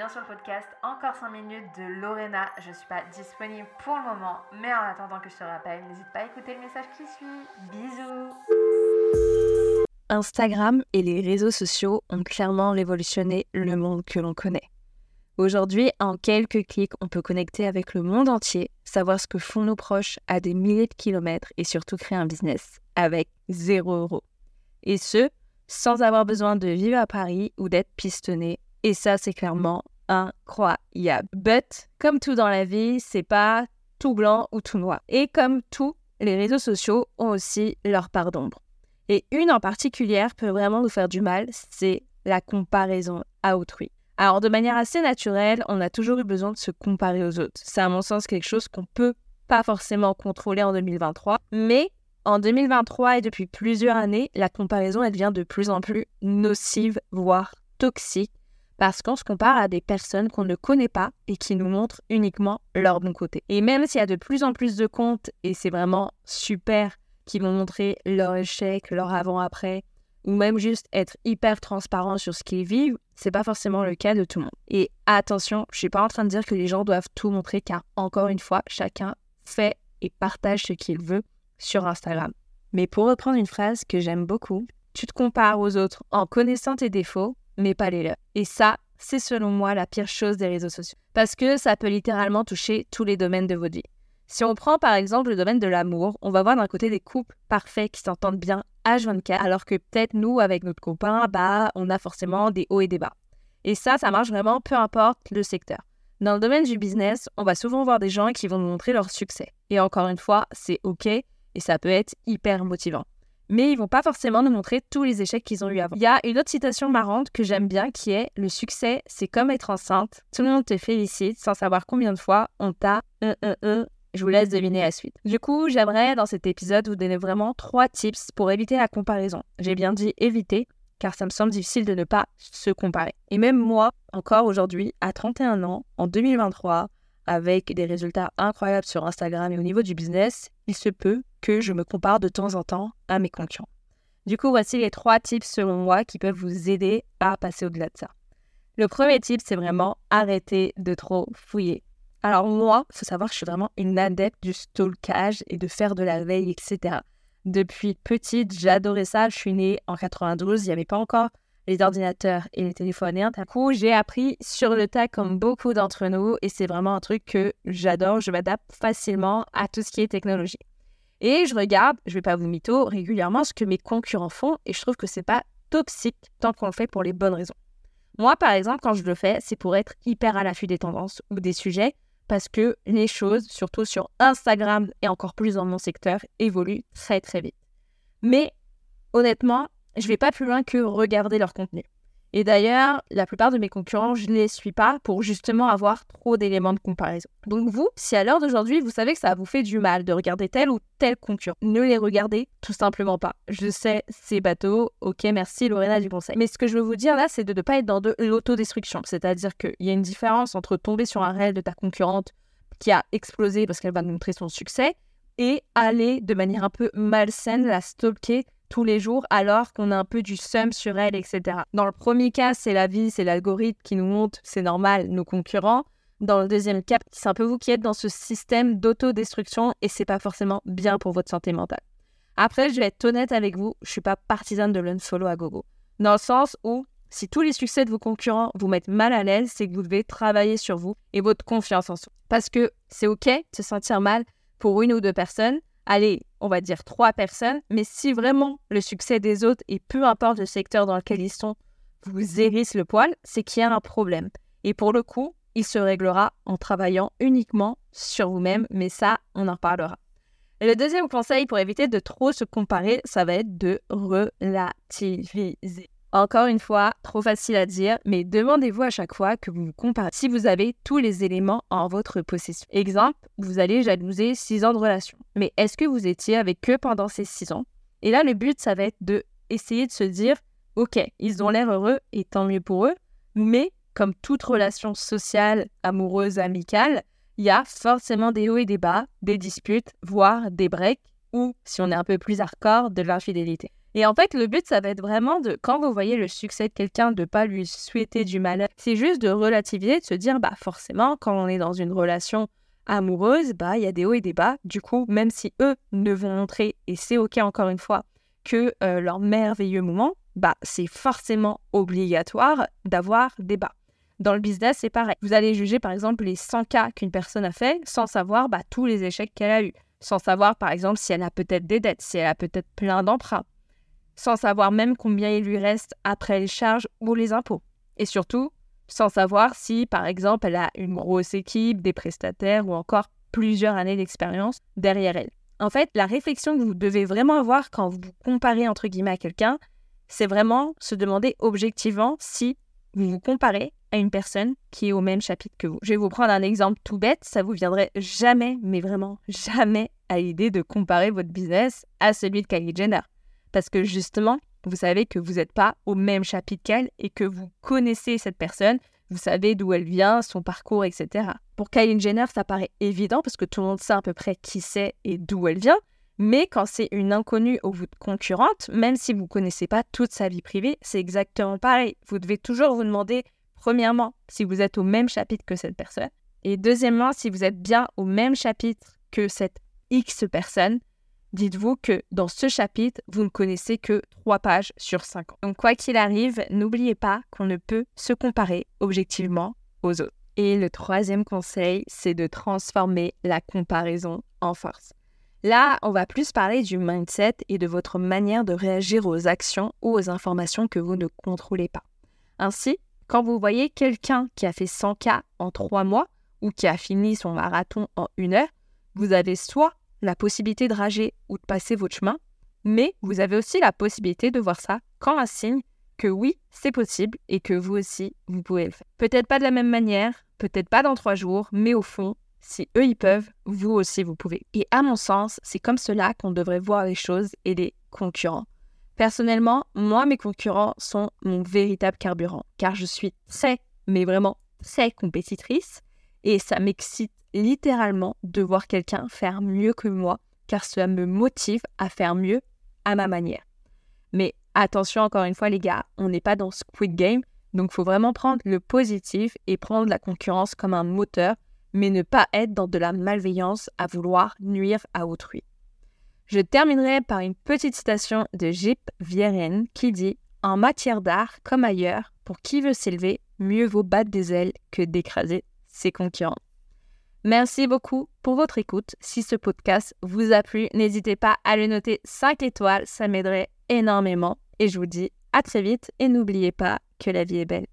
bien sur le podcast Encore 5 minutes de Lorena. Je ne suis pas disponible pour le moment, mais en attendant que je te rappelle, n'hésite pas à écouter le message qui suit. Bisous Instagram et les réseaux sociaux ont clairement révolutionné le monde que l'on connaît. Aujourd'hui, en quelques clics, on peut connecter avec le monde entier, savoir ce que font nos proches à des milliers de kilomètres et surtout créer un business avec zéro euro. Et ce, sans avoir besoin de vivre à Paris ou d'être pistonné. Et ça, c'est clairement incroyable. But, comme tout dans la vie, c'est pas tout blanc ou tout noir. Et comme tout, les réseaux sociaux ont aussi leur part d'ombre. Et une en particulier peut vraiment nous faire du mal, c'est la comparaison à autrui. Alors, de manière assez naturelle, on a toujours eu besoin de se comparer aux autres. C'est à mon sens quelque chose qu'on peut pas forcément contrôler en 2023, mais en 2023 et depuis plusieurs années, la comparaison, elle devient de plus en plus nocive, voire toxique, parce qu'on se compare à des personnes qu'on ne connaît pas et qui nous montrent uniquement leur bon côté. Et même s'il y a de plus en plus de comptes, et c'est vraiment super, qui vont montrer leur échec, leur avant-après, ou même juste être hyper transparent sur ce qu'ils vivent, c'est pas forcément le cas de tout le monde. Et attention, je suis pas en train de dire que les gens doivent tout montrer, car encore une fois, chacun fait et partage ce qu'il veut sur Instagram. Mais pour reprendre une phrase que j'aime beaucoup, tu te compares aux autres en connaissant tes défauts, mais pas les leurs. Et ça, c'est selon moi la pire chose des réseaux sociaux. Parce que ça peut littéralement toucher tous les domaines de votre vie. Si on prend par exemple le domaine de l'amour, on va voir d'un côté des couples parfaits qui s'entendent bien H24, alors que peut-être nous, avec notre copain, bah, on a forcément des hauts et des bas. Et ça, ça marche vraiment peu importe le secteur. Dans le domaine du business, on va souvent voir des gens qui vont nous montrer leur succès. Et encore une fois, c'est OK, et ça peut être hyper motivant. Mais ils vont pas forcément nous montrer tous les échecs qu'ils ont eu avant. Il y a une autre citation marrante que j'aime bien qui est Le succès, c'est comme être enceinte. Tout le monde te félicite sans savoir combien de fois on t'a euh, euh, euh. Je vous laisse deviner la suite. Du coup, j'aimerais dans cet épisode vous donner vraiment trois tips pour éviter la comparaison. J'ai bien dit éviter, car ça me semble difficile de ne pas se comparer. Et même moi, encore aujourd'hui, à 31 ans, en 2023, avec des résultats incroyables sur Instagram et au niveau du business, il se peut que je me compare de temps en temps à mes concurrents. Du coup, voici les trois tips selon moi qui peuvent vous aider à passer au-delà de ça. Le premier tip, c'est vraiment arrêter de trop fouiller. Alors moi, faut savoir que je suis vraiment une adepte du stalkage et de faire de la veille, etc. Depuis petite, j'adorais ça. Je suis née en 92, il n'y avait pas encore les ordinateurs et les téléphones. Et d'un coup, j'ai appris sur le tas comme beaucoup d'entre nous et c'est vraiment un truc que j'adore. Je m'adapte facilement à tout ce qui est technologie. Et je regarde, je vais pas vous mytho, régulièrement ce que mes concurrents font et je trouve que c'est pas toxique tant qu'on le fait pour les bonnes raisons. Moi, par exemple, quand je le fais, c'est pour être hyper à l'affût des tendances ou des sujets parce que les choses, surtout sur Instagram et encore plus dans mon secteur, évoluent très très vite. Mais honnêtement, je vais pas plus loin que regarder leur contenu. Et d'ailleurs, la plupart de mes concurrents, je ne les suis pas pour justement avoir trop d'éléments de comparaison. Donc vous, si à l'heure d'aujourd'hui, vous savez que ça vous fait du mal de regarder tel ou tel concurrent, ne les regardez tout simplement pas. Je sais, c'est bateau, ok, merci Lorena du conseil. Mais ce que je veux vous dire là, c'est de ne pas être dans de l'autodestruction. C'est-à-dire qu'il y a une différence entre tomber sur un réel de ta concurrente qui a explosé parce qu'elle va montrer son succès et aller de manière un peu malsaine la stalker tous les jours alors qu'on a un peu du seum sur elle, etc. Dans le premier cas, c'est la vie, c'est l'algorithme qui nous montre, c'est normal, nos concurrents. Dans le deuxième cas, c'est un peu vous qui êtes dans ce système d'autodestruction et c'est pas forcément bien pour votre santé mentale. Après, je vais être honnête avec vous, je suis pas partisane de l'unfollow à gogo. Dans le sens où si tous les succès de vos concurrents vous mettent mal à l'aise, c'est que vous devez travailler sur vous et votre confiance en soi. Parce que c'est OK de se sentir mal pour une ou deux personnes, allez, on va dire trois personnes, mais si vraiment le succès des autres, et peu importe le secteur dans lequel ils sont, vous hérissent le poil, c'est qu'il y a un problème. Et pour le coup, il se réglera en travaillant uniquement sur vous-même, mais ça, on en parlera. Et le deuxième conseil pour éviter de trop se comparer, ça va être de relativiser. Encore une fois, trop facile à dire, mais demandez-vous à chaque fois que vous vous comparez si vous avez tous les éléments en votre possession. Exemple, vous allez jalouser 6 ans de relation. Mais est-ce que vous étiez avec eux pendant ces 6 ans? Et là, le but, ça va être de essayer de se dire, ok, ils ont l'air heureux et tant mieux pour eux, mais comme toute relation sociale, amoureuse, amicale, il y a forcément des hauts et des bas, des disputes, voire des breaks, ou, si on est un peu plus hardcore, de l'infidélité. Et en fait, le but, ça va être vraiment de, quand vous voyez le succès de quelqu'un, de pas lui souhaiter du mal. C'est juste de relativiser, de se dire, bah forcément, quand on est dans une relation amoureuse, bah il y a des hauts et des bas. Du coup, même si eux ne vont montrer, et c'est ok encore une fois, que euh, leur merveilleux moment, bah c'est forcément obligatoire d'avoir des bas. Dans le business, c'est pareil. Vous allez juger par exemple les 100 cas qu'une personne a fait sans savoir bah, tous les échecs qu'elle a eus, sans savoir par exemple si elle a peut-être des dettes, si elle a peut-être plein d'emprunts, sans savoir même combien il lui reste après les charges ou les impôts. Et surtout, sans savoir si, par exemple, elle a une grosse équipe, des prestataires ou encore plusieurs années d'expérience derrière elle. En fait, la réflexion que vous devez vraiment avoir quand vous comparez entre guillemets à quelqu'un, c'est vraiment se demander objectivement si vous vous comparez à une personne qui est au même chapitre que vous. Je vais vous prendre un exemple tout bête, ça vous viendrait jamais, mais vraiment jamais à l'idée de comparer votre business à celui de Kylie Jenner. Parce que justement, vous savez que vous n'êtes pas au même chapitre qu'elle et que vous connaissez cette personne, vous savez d'où elle vient, son parcours, etc. Pour Kylie Jenner, ça paraît évident parce que tout le monde sait à peu près qui c'est et d'où elle vient. Mais quand c'est une inconnue ou votre concurrente, même si vous ne connaissez pas toute sa vie privée, c'est exactement pareil. Vous devez toujours vous demander, premièrement, si vous êtes au même chapitre que cette personne. Et deuxièmement, si vous êtes bien au même chapitre que cette X personne, dites-vous que dans ce chapitre, vous ne connaissez que 3 pages sur 5 Donc quoi qu'il arrive, n'oubliez pas qu'on ne peut se comparer objectivement aux autres. Et le troisième conseil, c'est de transformer la comparaison en force. Là, on va plus parler du mindset et de votre manière de réagir aux actions ou aux informations que vous ne contrôlez pas. Ainsi, quand vous voyez quelqu'un qui a fait 100K en 3 mois ou qui a fini son marathon en une heure, vous avez soit la possibilité de rager ou de passer votre chemin, mais vous avez aussi la possibilité de voir ça comme un signe que oui, c'est possible et que vous aussi, vous pouvez le faire. Peut-être pas de la même manière, peut-être pas dans trois jours, mais au fond, si eux ils peuvent, vous aussi vous pouvez. Et à mon sens, c'est comme cela qu'on devrait voir les choses et les concurrents. Personnellement, moi, mes concurrents sont mon véritable carburant, car je suis très, mais vraiment très compétitrice, et ça m'excite littéralement de voir quelqu'un faire mieux que moi, car cela me motive à faire mieux à ma manière. Mais attention encore une fois les gars, on n'est pas dans Squid Game, donc il faut vraiment prendre le positif et prendre la concurrence comme un moteur, mais ne pas être dans de la malveillance à vouloir nuire à autrui. Je terminerai par une petite citation de Jip Vieren qui dit En matière d'art comme ailleurs, pour qui veut s'élever, mieux vaut battre des ailes que d'écraser ses concurrents. Merci beaucoup pour votre écoute. Si ce podcast vous a plu, n'hésitez pas à le noter 5 étoiles, ça m'aiderait énormément. Et je vous dis à très vite et n'oubliez pas que la vie est belle.